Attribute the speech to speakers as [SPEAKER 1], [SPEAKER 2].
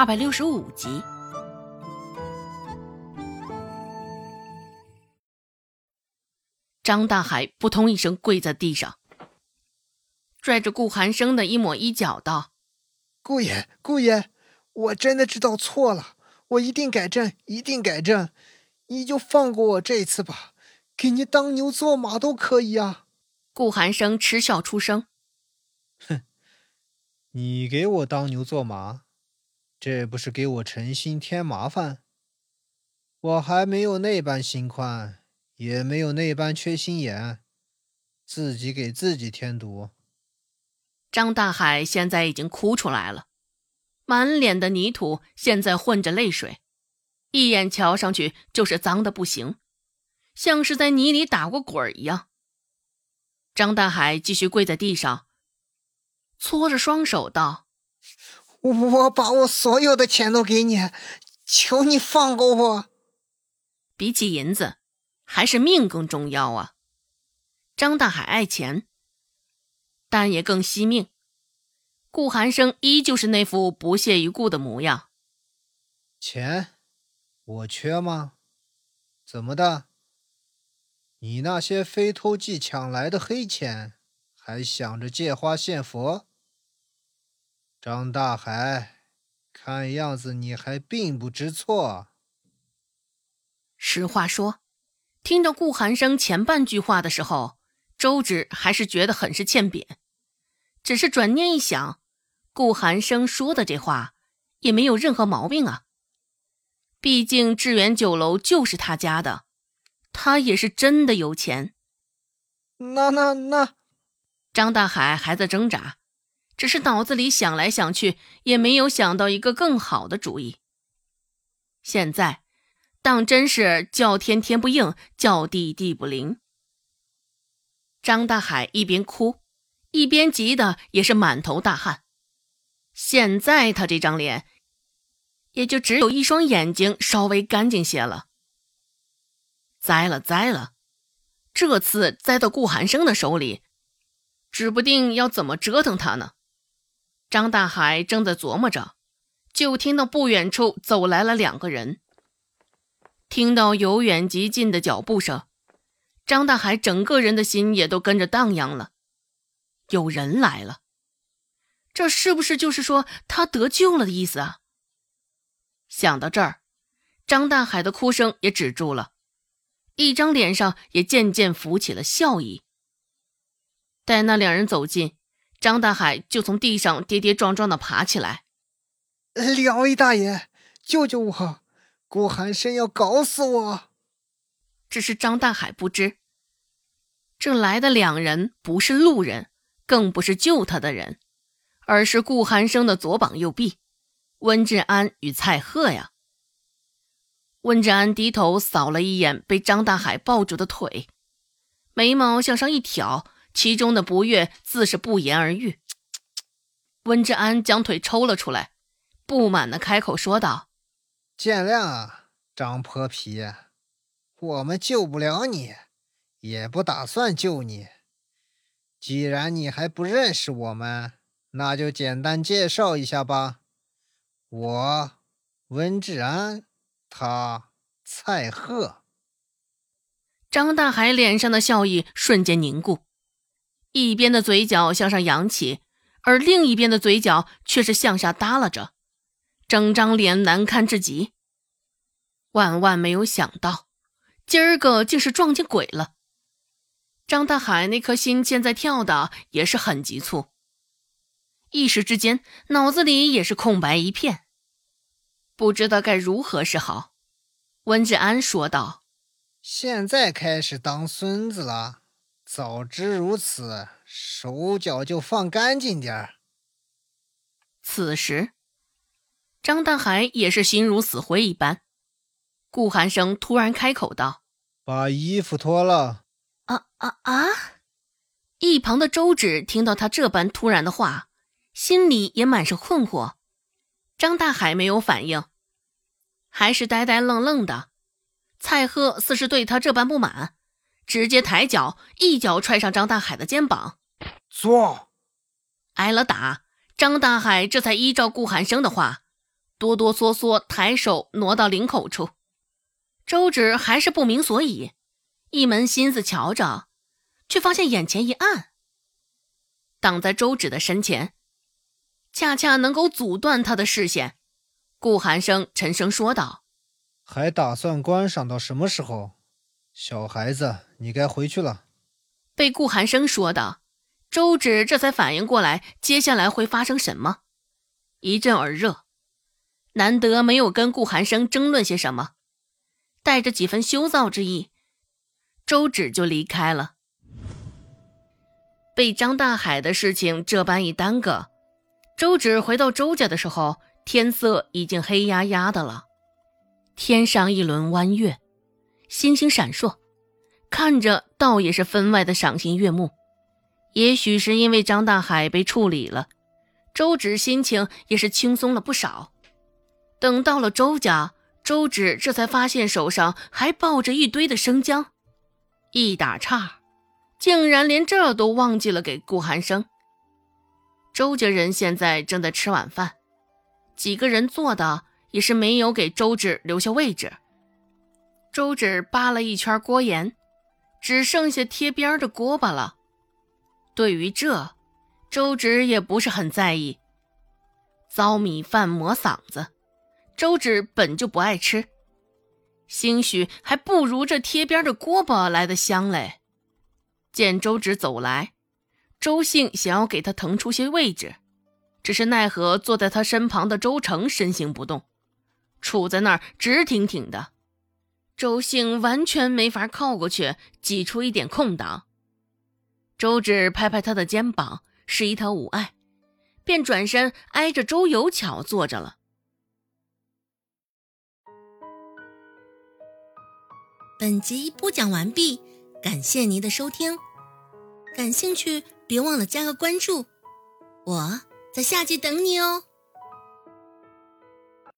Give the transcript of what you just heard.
[SPEAKER 1] 二百六十五集。张大海扑通一声跪在地上，拽着顾寒生的一抹衣角道：“
[SPEAKER 2] 顾爷，顾爷，我真的知道错了，我一定改正，一定改正。你就放过我这一次吧，给你当牛做马都可以啊。”
[SPEAKER 1] 顾寒生嗤笑出声。
[SPEAKER 3] 哼，你给我当牛做马，这不是给我诚心添麻烦？我还没有那般心宽，也没有那般缺心眼，自己给自己添堵。
[SPEAKER 1] 张大海现在已经哭出来了，满脸的泥土，现在混着泪水，一眼瞧上去就是脏的不行，像是在泥里打过滚一样。张大海继续跪在地上。搓着双手道：“
[SPEAKER 2] 我把我所有的钱都给你，求你放过我。
[SPEAKER 1] 比起银子，还是命更重要啊！”张大海爱钱，但也更惜命。顾寒生依旧是那副不屑一顾的模样。
[SPEAKER 3] 钱，我缺吗？怎么的？你那些非偷即抢来的黑钱，还想着借花献佛？张大海，看样子你还并不知错。
[SPEAKER 1] 实话说，听着顾寒生前半句话的时候，周芷还是觉得很是欠扁。只是转念一想，顾寒生说的这话也没有任何毛病啊。毕竟致远酒楼就是他家的，他也是真的有钱。
[SPEAKER 2] 那那那，
[SPEAKER 1] 张大海还在挣扎。只是脑子里想来想去，也没有想到一个更好的主意。现在，当真是叫天天不应，叫地地不灵。张大海一边哭，一边急得也是满头大汗。现在他这张脸，也就只有一双眼睛稍微干净些了。栽了栽了，这次栽到顾寒生的手里，指不定要怎么折腾他呢。张大海正在琢磨着，就听到不远处走来了两个人。听到由远及近的脚步声，张大海整个人的心也都跟着荡漾了。有人来了，这是不是就是说他得救了的意思啊？想到这儿，张大海的哭声也止住了，一张脸上也渐渐浮起了笑意。待那两人走近。张大海就从地上跌跌撞撞的爬起来。
[SPEAKER 2] 两位大爷，救救我！顾寒生要搞死我！
[SPEAKER 1] 只是张大海不知，这来的两人不是路人，更不是救他的人，而是顾寒生的左膀右臂温志安与蔡贺呀。温志安低头扫了一眼被张大海抱住的腿，眉毛向上一挑。其中的不悦自是不言而喻。温志安将腿抽了出来，不满的开口说道：“
[SPEAKER 3] 见谅啊，张泼皮，我们救不了你，也不打算救你。既然你还不认识我们，那就简单介绍一下吧。我温志安，他蔡贺。”
[SPEAKER 1] 张大海脸上的笑意瞬间凝固。一边的嘴角向上扬起，而另一边的嘴角却是向下耷拉着，整张脸难看至极。万万没有想到，今儿个竟是撞见鬼了。张大海那颗心现在跳的也是很急促，一时之间脑子里也是空白一片，不知道该如何是好。温志安说道：“
[SPEAKER 3] 现在开始当孙子了。”早知如此，手脚就放干净点儿。
[SPEAKER 1] 此时，张大海也是心如死灰一般。顾寒生突然开口道：“
[SPEAKER 3] 把衣服脱了。”
[SPEAKER 1] 啊啊啊！一旁的周芷听到他这般突然的话，心里也满是困惑。张大海没有反应，还是呆呆愣愣的。蔡贺似是对他这般不满。直接抬脚，一脚踹上张大海的肩膀，
[SPEAKER 2] 坐。
[SPEAKER 1] 挨了打，张大海这才依照顾寒生的话，哆哆嗦嗦抬手挪到领口处。周芷还是不明所以，一门心思瞧着，却发现眼前一暗。挡在周芷的身前，恰恰能够阻断他的视线。顾寒生沉声说道：“
[SPEAKER 3] 还打算观赏到什么时候？小孩子，你该回去了。”
[SPEAKER 1] 被顾寒生说的，周芷这才反应过来，接下来会发生什么，一阵耳热。难得没有跟顾寒生争论些什么，带着几分羞臊之意，周芷就离开了。被张大海的事情这般一耽搁，周芷回到周家的时候。天色已经黑压压的了，天上一轮弯月，星星闪烁，看着倒也是分外的赏心悦目。也许是因为张大海被处理了，周芷心情也是轻松了不少。等到了周家，周芷这才发现手上还抱着一堆的生姜，一打岔，竟然连这都忘记了给顾寒生。周家人现在正在吃晚饭。几个人坐的也是没有给周芷留下位置。周芷扒了一圈锅沿，只剩下贴边的锅巴了。对于这，周芷也不是很在意。糟米饭磨嗓子，周芷本就不爱吃，兴许还不如这贴边的锅巴来的香嘞。见周芷走来，周兴想要给他腾出些位置。只是奈何坐在他身旁的周成身形不动，杵在那儿直挺挺的，周兴完全没法靠过去挤出一点空档。周芷拍拍他的肩膀，示意他无碍，便转身挨着周有巧坐着了。
[SPEAKER 4] 本集播讲完毕，感谢您的收听，感兴趣别忘了加个关注，我。在下集等你哦。